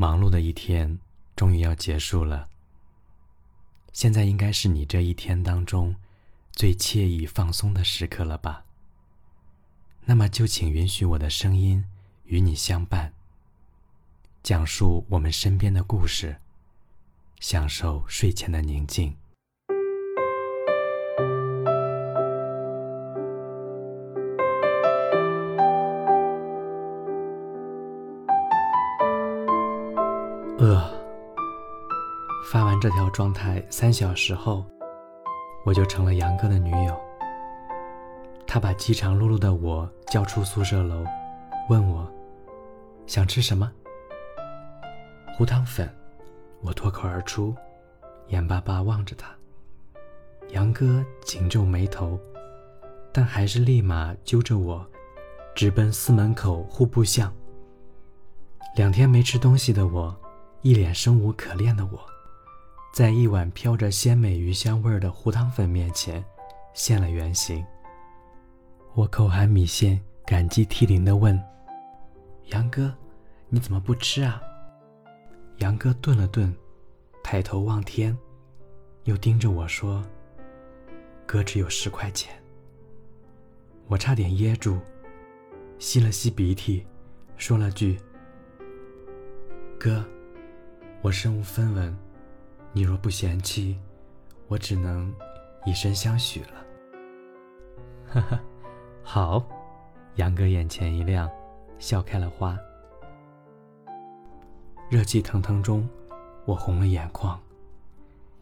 忙碌的一天终于要结束了。现在应该是你这一天当中最惬意放松的时刻了吧？那么就请允许我的声音与你相伴，讲述我们身边的故事，享受睡前的宁静。这条状态三小时后，我就成了杨哥的女友。他把饥肠辘辘的我叫出宿舍楼，问我想吃什么。糊汤粉，我脱口而出，眼巴巴望着他。杨哥紧皱眉头，但还是立马揪着我，直奔司门口户部巷。两天没吃东西的我。一脸生无可恋的我，在一碗飘着鲜美鱼香味的糊汤粉面前现了原形。我口含米线，感激涕零地问：“杨哥，你怎么不吃啊？”杨哥顿了顿，抬头望天，又盯着我说：“哥只有十块钱。”我差点噎住，吸了吸鼻涕，说了句：“哥。”我身无分文，你若不嫌弃，我只能以身相许了。哈哈，好，杨哥眼前一亮，笑开了花。热气腾腾中，我红了眼眶，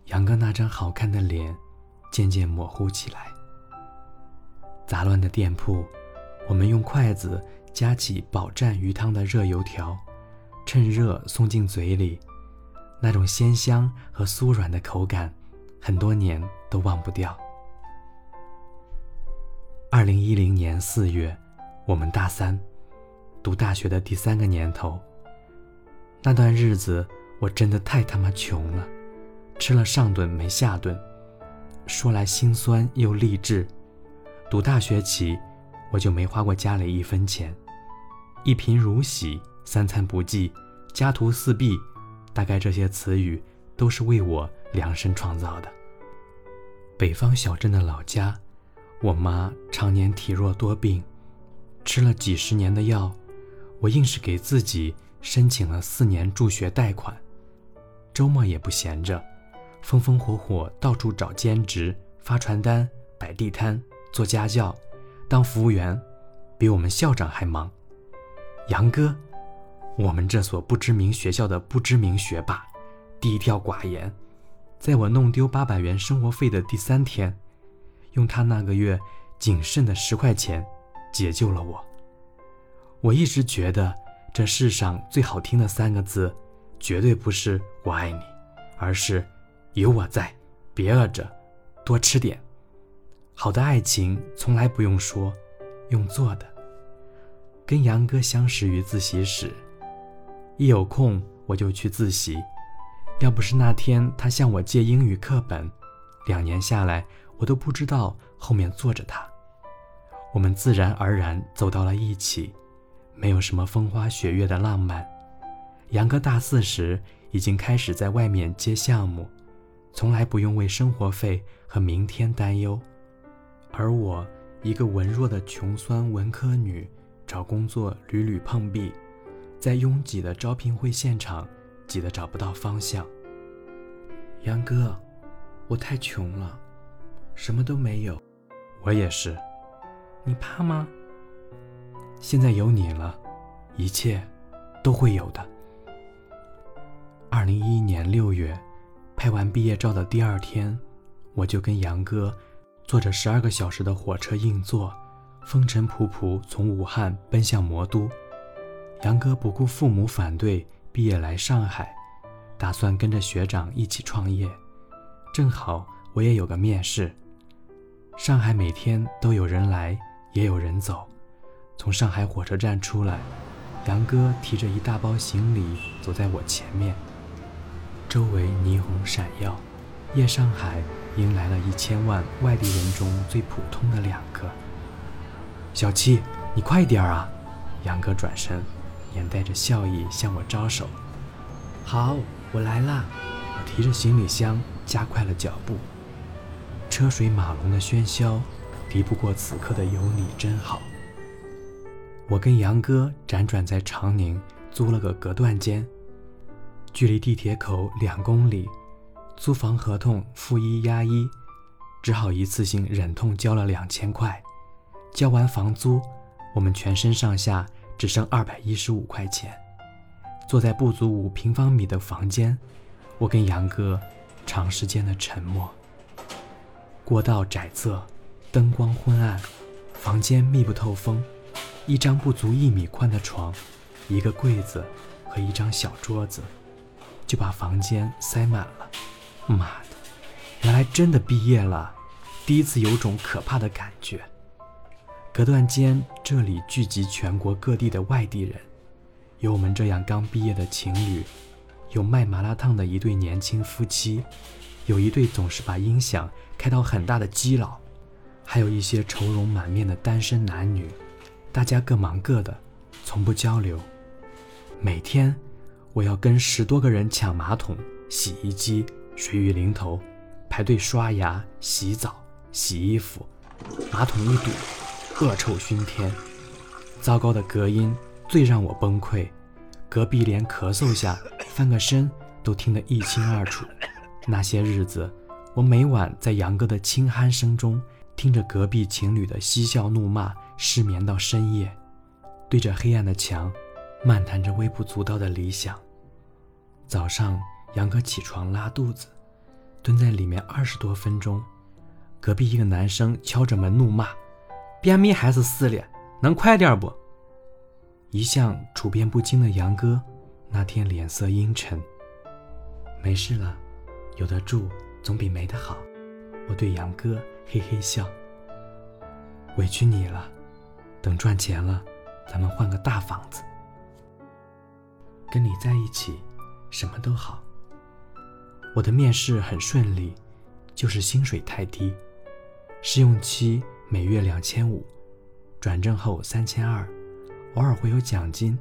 杨哥那张好看的脸渐渐模糊起来。杂乱的店铺，我们用筷子夹起饱蘸鱼汤的热油条，趁热送进嘴里。那种鲜香和酥软的口感，很多年都忘不掉。二零一零年四月，我们大三，读大学的第三个年头。那段日子，我真的太他妈穷了，吃了上顿没下顿。说来心酸又励志，读大学起，我就没花过家里一分钱，一贫如洗，三餐不济，家徒四壁。大概这些词语都是为我量身创造的。北方小镇的老家，我妈常年体弱多病，吃了几十年的药，我硬是给自己申请了四年助学贷款。周末也不闲着，风风火火到处找兼职，发传单、摆地摊、做家教、当服务员，比我们校长还忙。杨哥。我们这所不知名学校的不知名学霸，低调寡言，在我弄丢八百元生活费的第三天，用他那个月仅剩的十块钱解救了我。我一直觉得这世上最好听的三个字，绝对不是“我爱你”，而是“有我在，别饿着，多吃点”。好的爱情从来不用说，用做的。跟杨哥相识于自习室。一有空我就去自习，要不是那天他向我借英语课本，两年下来我都不知道后面坐着他。我们自然而然走到了一起，没有什么风花雪月的浪漫。杨哥大四时已经开始在外面接项目，从来不用为生活费和明天担忧，而我一个文弱的穷酸文科女，找工作屡屡碰壁。在拥挤的招聘会现场，挤得找不到方向。杨哥，我太穷了，什么都没有。我也是。你怕吗？现在有你了，一切都会有的。二零一一年六月，拍完毕业照的第二天，我就跟杨哥坐着十二个小时的火车硬座，风尘仆仆从武汉奔向魔都。杨哥不顾父母反对，毕业来上海，打算跟着学长一起创业。正好我也有个面试。上海每天都有人来，也有人走。从上海火车站出来，杨哥提着一大包行李走在我前面。周围霓虹闪耀，夜上海迎来了一千万外地人中最普通的两个。小七，你快点啊！杨哥转身。眼带着笑意向我招手，好，我来啦！我提着行李箱，加快了脚步。车水马龙的喧嚣，敌不过此刻的有你真好。我跟杨哥辗转在长宁，租了个隔断间，距离地铁口两公里。租房合同付一押一，只好一次性忍痛交了两千块。交完房租，我们全身上下只剩二百一十五块钱。坐在不足五平方米的房间，我跟杨哥长时间的沉默。过道窄仄，灯光昏暗，房间密不透风。一张不足一米宽的床，一个柜子和一张小桌子，就把房间塞满了。妈的，原来真的毕业了，第一次有种可怕的感觉。隔断间这里聚集全国各地的外地人，有我们这样刚毕业的情侣，有卖麻辣烫的一对年轻夫妻，有一对总是把音响开到很大的基佬，还有一些愁容满面的单身男女。大家各忙各的，从不交流。每天，我要跟十多个人抢马桶、洗衣机、水浴淋头，排队刷牙、洗澡、洗衣服。马桶一堵，恶臭熏天。糟糕的隔音最让我崩溃，隔壁连咳嗽下、翻个身都听得一清二楚。那些日子，我每晚在杨哥的轻鼾声中。听着隔壁情侣的嬉笑怒骂，失眠到深夜，对着黑暗的墙，漫谈着微不足道的理想。早上，杨哥起床拉肚子，蹲在里面二十多分钟。隔壁一个男生敲着门怒骂：“便秘还是撕裂，能快点不？”一向处变不惊的杨哥，那天脸色阴沉。没事了，有的住总比没的好。我对杨哥。嘿嘿笑，委屈你了。等赚钱了，咱们换个大房子。跟你在一起，什么都好。我的面试很顺利，就是薪水太低。试用期每月两千五，转正后三千二，偶尔会有奖金。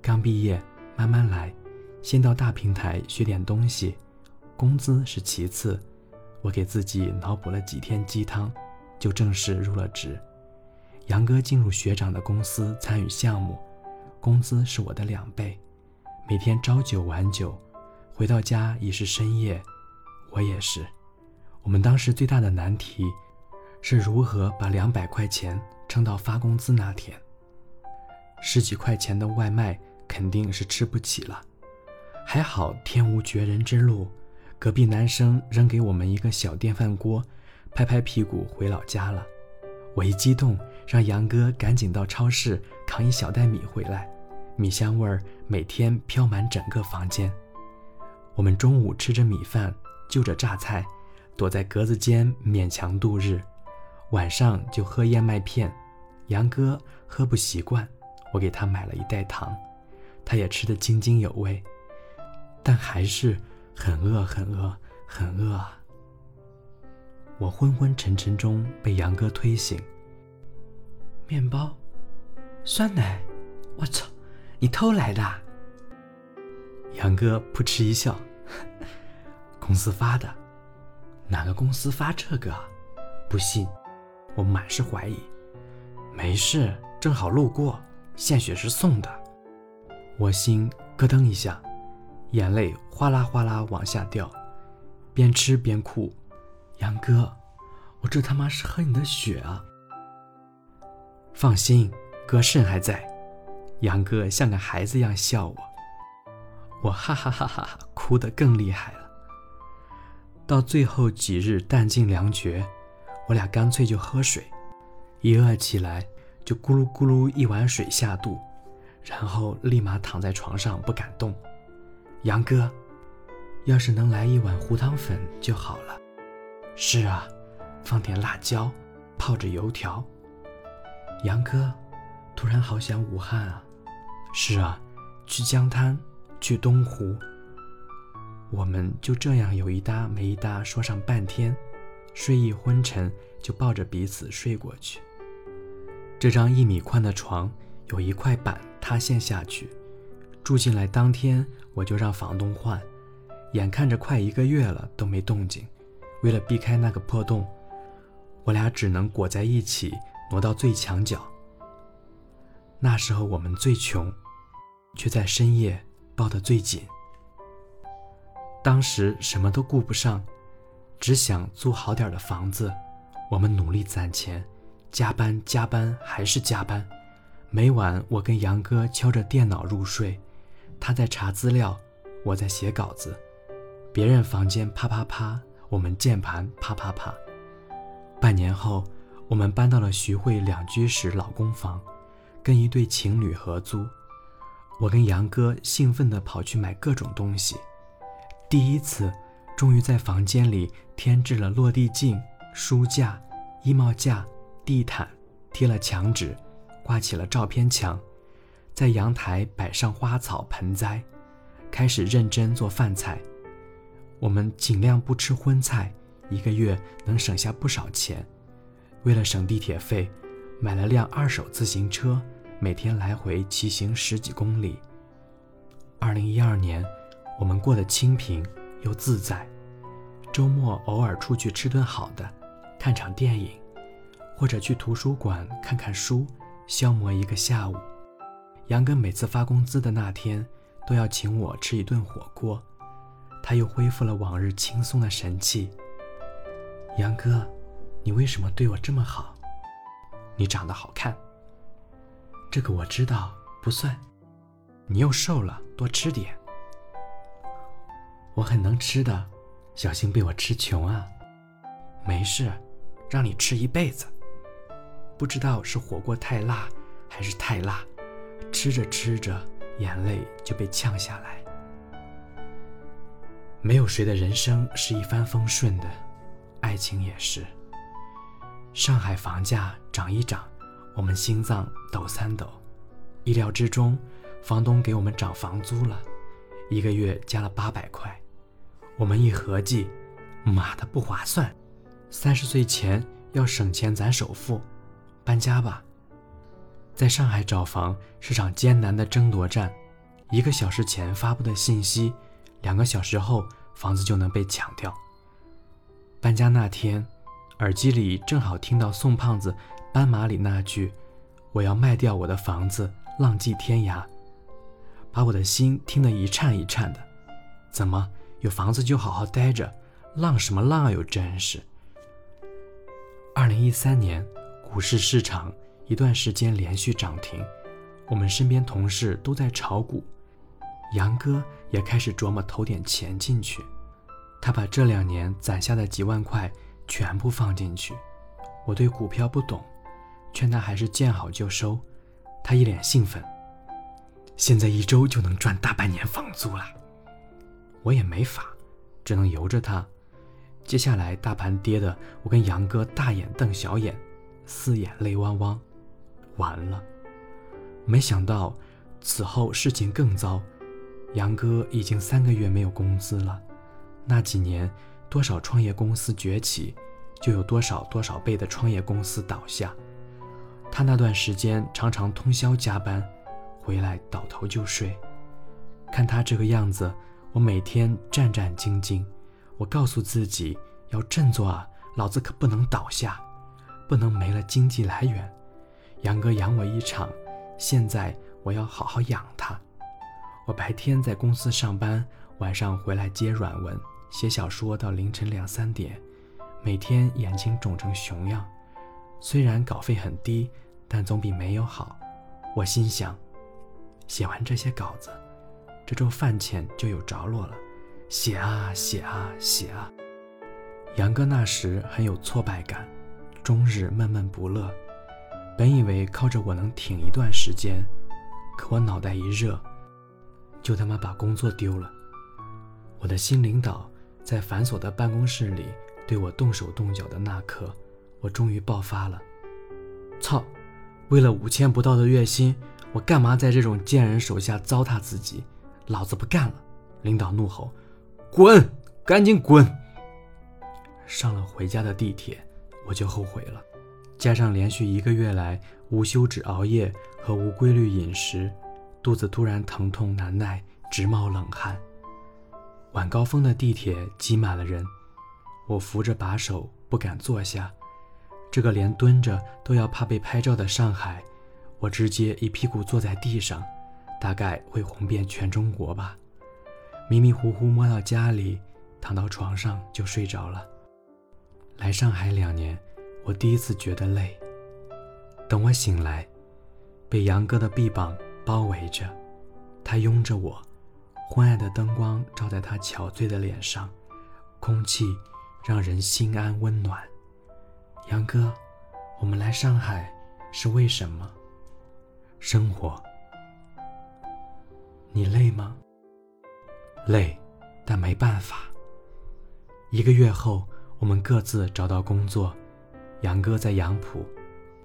刚毕业，慢慢来，先到大平台学点东西，工资是其次。我给自己脑补了几天鸡汤，就正式入了职。杨哥进入学长的公司参与项目，工资是我的两倍，每天朝九晚九，回到家已是深夜。我也是。我们当时最大的难题是如何把两百块钱撑到发工资那天。十几块钱的外卖肯定是吃不起了，还好天无绝人之路。隔壁男生扔给我们一个小电饭锅，拍拍屁股回老家了。我一激动，让杨哥赶紧到超市扛一小袋米回来，米香味儿每天飘满整个房间。我们中午吃着米饭，就着榨菜，躲在格子间勉强度日。晚上就喝燕麦片，杨哥喝不习惯，我给他买了一袋糖，他也吃得津津有味，但还是。很饿，很饿，很饿啊！我昏昏沉沉中被杨哥推醒。面包，酸奶，我操，你偷来的？杨哥扑哧一笑，公司发的。哪个公司发这个？不信，我满是怀疑。没事，正好路过，献血是送的。我心咯噔一下。眼泪哗啦哗啦往下掉，边吃边哭。杨哥，我这他妈是喝你的血啊！放心，哥肾还在。杨哥像个孩子一样笑我，我哈哈哈哈哭得更厉害了。到最后几日弹尽粮绝，我俩干脆就喝水，一饿起来就咕噜咕噜一碗水下肚，然后立马躺在床上不敢动。杨哥，要是能来一碗糊汤粉就好了。是啊，放点辣椒，泡着油条。杨哥，突然好想武汉啊。是啊，去江滩，去东湖。我们就这样有一搭没一搭说上半天，睡意昏沉，就抱着彼此睡过去。这张一米宽的床有一块板塌陷下去。住进来当天我就让房东换，眼看着快一个月了都没动静。为了避开那个破洞，我俩只能裹在一起挪到最墙角。那时候我们最穷，却在深夜抱得最紧。当时什么都顾不上，只想租好点的房子。我们努力攒钱，加班加班还是加班。每晚我跟杨哥敲着电脑入睡，他在查资料，我在写稿子。别人房间啪啪啪，我们键盘啪啪啪。半年后，我们搬到了徐汇两居室老公房，跟一对情侣合租。我跟杨哥兴奋地跑去买各种东西。第一次，终于在房间里添置了落地镜、书架、衣帽架、地毯，贴了墙纸，挂起了照片墙，在阳台摆上花草盆栽，开始认真做饭菜。我们尽量不吃荤菜，一个月能省下不少钱。为了省地铁费，买了辆二手自行车，每天来回骑行十几公里。二零一二年。我们过得清贫又自在，周末偶尔出去吃顿好的，看场电影，或者去图书馆看看书，消磨一个下午。杨哥每次发工资的那天，都要请我吃一顿火锅，他又恢复了往日轻松的神气。杨哥，你为什么对我这么好？你长得好看。这个我知道，不算。你又瘦了，多吃点。我很能吃的，小心被我吃穷啊！没事，让你吃一辈子。不知道是火锅太辣，还是太辣，吃着吃着眼泪就被呛下来。没有谁的人生是一帆风顺的，爱情也是。上海房价涨一涨，我们心脏抖三抖。意料之中，房东给我们涨房租了，一个月加了八百块。我们一合计，妈的不划算！三十岁前要省钱攒首付，搬家吧。在上海找房是场艰难的争夺战，一个小时前发布的信息，两个小时后房子就能被抢掉。搬家那天，耳机里正好听到宋胖子《斑马》里那句：“我要卖掉我的房子，浪迹天涯。”把我的心听得一颤一颤的。怎么？有房子就好好待着，浪什么浪又真是。二零一三年，股市市场一段时间连续涨停，我们身边同事都在炒股，杨哥也开始琢磨投点钱进去。他把这两年攒下的几万块全部放进去。我对股票不懂，劝他还是见好就收。他一脸兴奋，现在一周就能赚大半年房租了。我也没法，只能由着他。接下来大盘跌的，我跟杨哥大眼瞪小眼，四眼泪汪汪。完了，没想到此后事情更糟。杨哥已经三个月没有工资了。那几年，多少创业公司崛起，就有多少多少倍的创业公司倒下。他那段时间常常通宵加班，回来倒头就睡。看他这个样子。我每天战战兢兢，我告诉自己要振作啊，老子可不能倒下，不能没了经济来源。杨哥养我一场，现在我要好好养他。我白天在公司上班，晚上回来接软文、写小说到凌晨两三点，每天眼睛肿成熊样。虽然稿费很低，但总比没有好。我心想，写完这些稿子。这周饭钱就有着落了，写啊写啊写啊。杨哥那时很有挫败感，终日闷闷不乐。本以为靠着我能挺一段时间，可我脑袋一热，就他妈把工作丢了。我的新领导在繁琐的办公室里对我动手动脚的那刻，我终于爆发了。操！为了五千不到的月薪，我干嘛在这种贱人手下糟蹋自己？老子不干了！领导怒吼：“滚，赶紧滚！”上了回家的地铁，我就后悔了。加上连续一个月来无休止熬夜和无规律饮食，肚子突然疼痛难耐，直冒冷汗。晚高峰的地铁挤满了人，我扶着把手不敢坐下。这个连蹲着都要怕被拍照的上海，我直接一屁股坐在地上，大概会红遍全中国吧。迷迷糊糊摸到家里，躺到床上就睡着了。来上海两年，我第一次觉得累。等我醒来，被杨哥的臂膀包围着，他拥着我，昏暗的灯光照在他憔悴的脸上，空气让人心安温暖。杨哥，我们来上海是为什么？生活。你累吗？累，但没办法。一个月后，我们各自找到工作。杨哥在杨浦，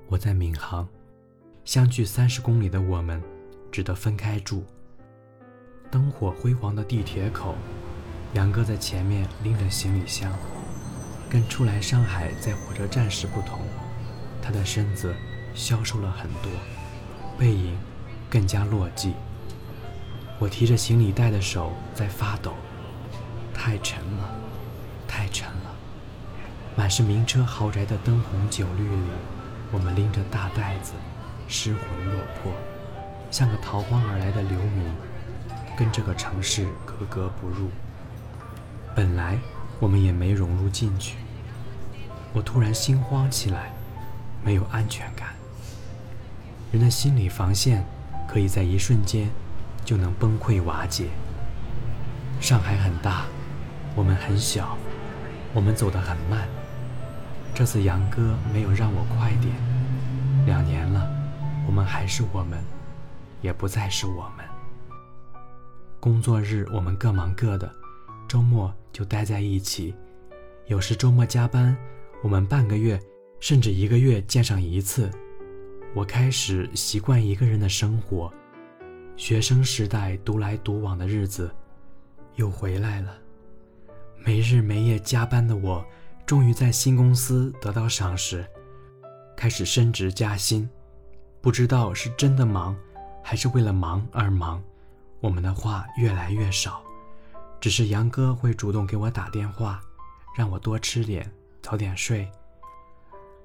我在闵行，相距三十公里的我们，只得分开住。灯火辉煌的地铁口，杨哥在前面拎着行李箱。跟初来上海在火车站时不同，他的身子消瘦了很多，背影更加落寂。我提着行李袋的手在发抖，太沉了，太沉了。满是名车豪宅的灯红酒绿里，我们拎着大袋子，失魂落魄，像个逃荒而来的流民，跟这个城市格格不入。本来。我们也没融入进去。我突然心慌起来，没有安全感。人的心理防线可以在一瞬间就能崩溃瓦解。上海很大，我们很小，我们走得很慢。这次杨哥没有让我快点。两年了，我们还是我们，也不再是我们。工作日我们各忙各的。周末就待在一起，有时周末加班，我们半个月甚至一个月见上一次。我开始习惯一个人的生活，学生时代独来独往的日子又回来了。没日没夜加班的我，终于在新公司得到赏识，开始升职加薪。不知道是真的忙，还是为了忙而忙，我们的话越来越少。只是杨哥会主动给我打电话，让我多吃点，早点睡。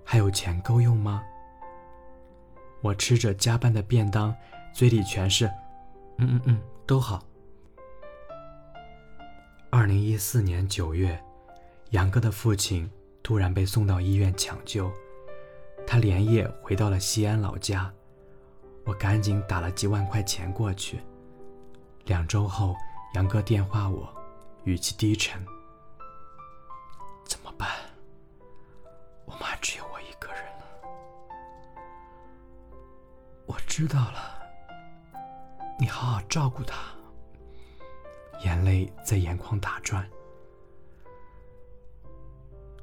还有钱够用吗？我吃着加班的便当，嘴里全是“嗯嗯嗯，都好。”二零一四年九月，杨哥的父亲突然被送到医院抢救，他连夜回到了西安老家，我赶紧打了几万块钱过去。两周后。杨哥电话我，语气低沉：“怎么办？我妈只有我一个人了。”我知道了，你好好照顾她。眼泪在眼眶打转。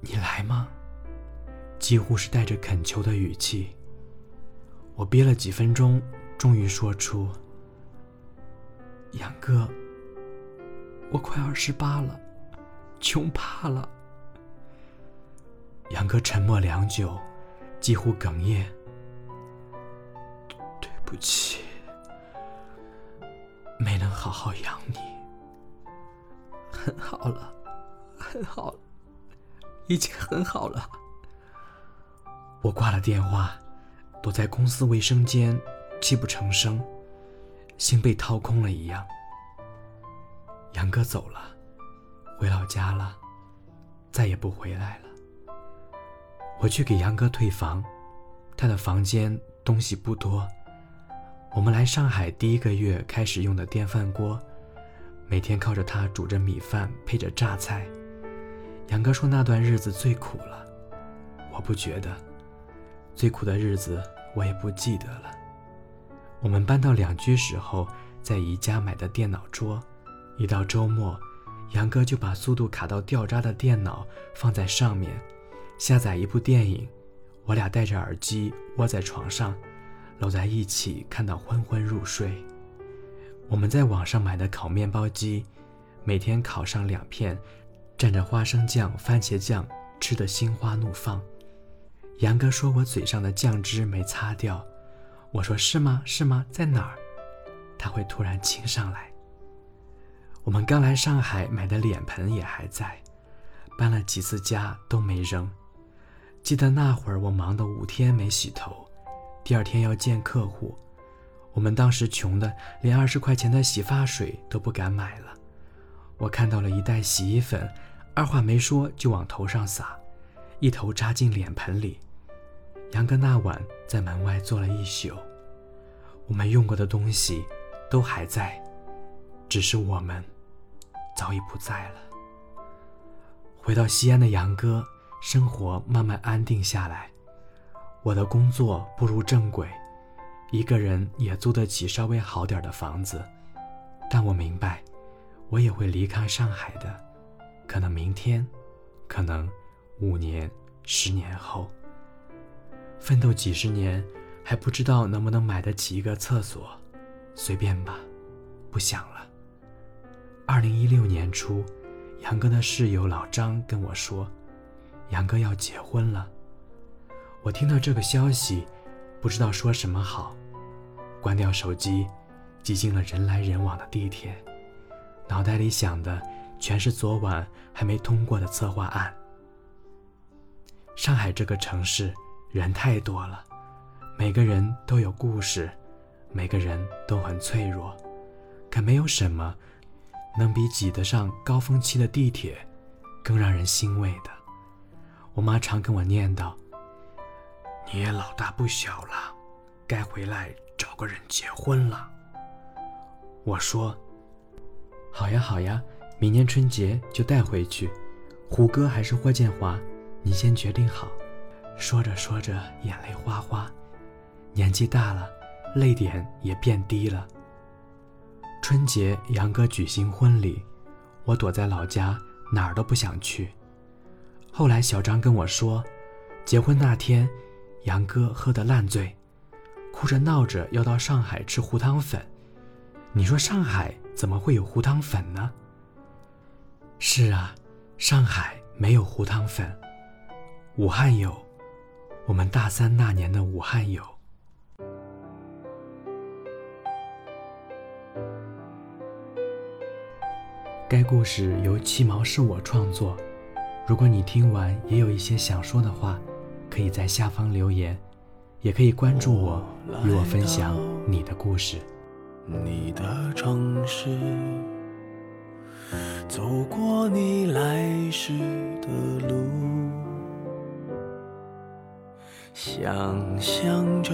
你来吗？几乎是带着恳求的语气。我憋了几分钟，终于说出：“杨哥。”我快二十八了，穷怕了。杨哥沉默良久，几乎哽咽：“对不起，没能好好养你。很好了，很好了，已经很好了。”我挂了电话，躲在公司卫生间，泣不成声，心被掏空了一样。杨哥走了，回老家了，再也不回来了。我去给杨哥退房，他的房间东西不多。我们来上海第一个月开始用的电饭锅，每天靠着它煮着米饭，配着榨菜。杨哥说那段日子最苦了，我不觉得，最苦的日子我也不记得了。我们搬到两居时候，在宜家买的电脑桌。一到周末，杨哥就把速度卡到掉渣的电脑放在上面，下载一部电影，我俩戴着耳机窝在床上，搂在一起看到昏昏入睡。我们在网上买的烤面包机，每天烤上两片，蘸着花生酱、番茄酱，吃得心花怒放。杨哥说我嘴上的酱汁没擦掉，我说是吗？是吗？在哪儿？他会突然亲上来。我们刚来上海买的脸盆也还在，搬了几次家都没扔。记得那会儿我忙得五天没洗头，第二天要见客户，我们当时穷的连二十块钱的洗发水都不敢买了。我看到了一袋洗衣粉，二话没说就往头上撒，一头扎进脸盆里。杨哥那晚在门外坐了一宿，我们用过的东西都还在，只是我们早已不在了。回到西安的杨哥，生活慢慢安定下来，我的工作步入正轨，一个人也租得起稍微好点的房子。但我明白，我也会离开上海的，可能明天，可能五年、十年后。奋斗几十年，还不知道能不能买得起一个厕所，随便吧，不想了。二零一六年初，杨哥的室友老张跟我说，杨哥要结婚了。我听到这个消息，不知道说什么好，关掉手机，挤进了人来人往的地铁，脑袋里想的全是昨晚还没通过的策划案。上海这个城市。人太多了，每个人都有故事，每个人都很脆弱，可没有什么能比挤得上高峰期的地铁更让人欣慰的。我妈常跟我念叨：“你也老大不小了，该回来找个人结婚了。”我说：“好呀好呀，明年春节就带回去。胡歌还是霍建华，你先决定好。”说着说着，眼泪哗哗。年纪大了，泪点也变低了。春节，杨哥举行婚礼，我躲在老家，哪儿都不想去。后来小张跟我说，结婚那天，杨哥喝得烂醉，哭着闹着要到上海吃糊汤粉。你说上海怎么会有糊汤粉呢？是啊，上海没有糊汤粉，武汉有。我们大三那年的武汉有。该故事由七毛是我创作。如果你听完也有一些想说的话，可以在下方留言，也可以关注我，与我分享你的故事。你的城市，走过你来时的路。想象着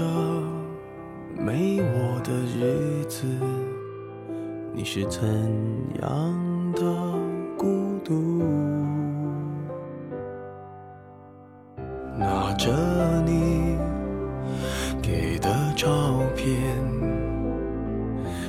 没我的日子，你是怎样的孤独？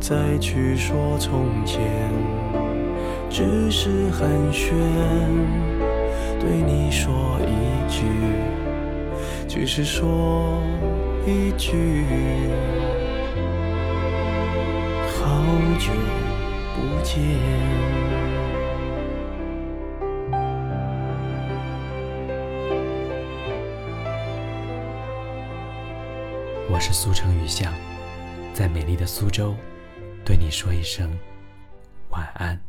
再去说从前，只是寒暄。对你说一句，只是说一句，好久不见。我是苏城雨巷，在美丽的苏州，对你说一声晚安。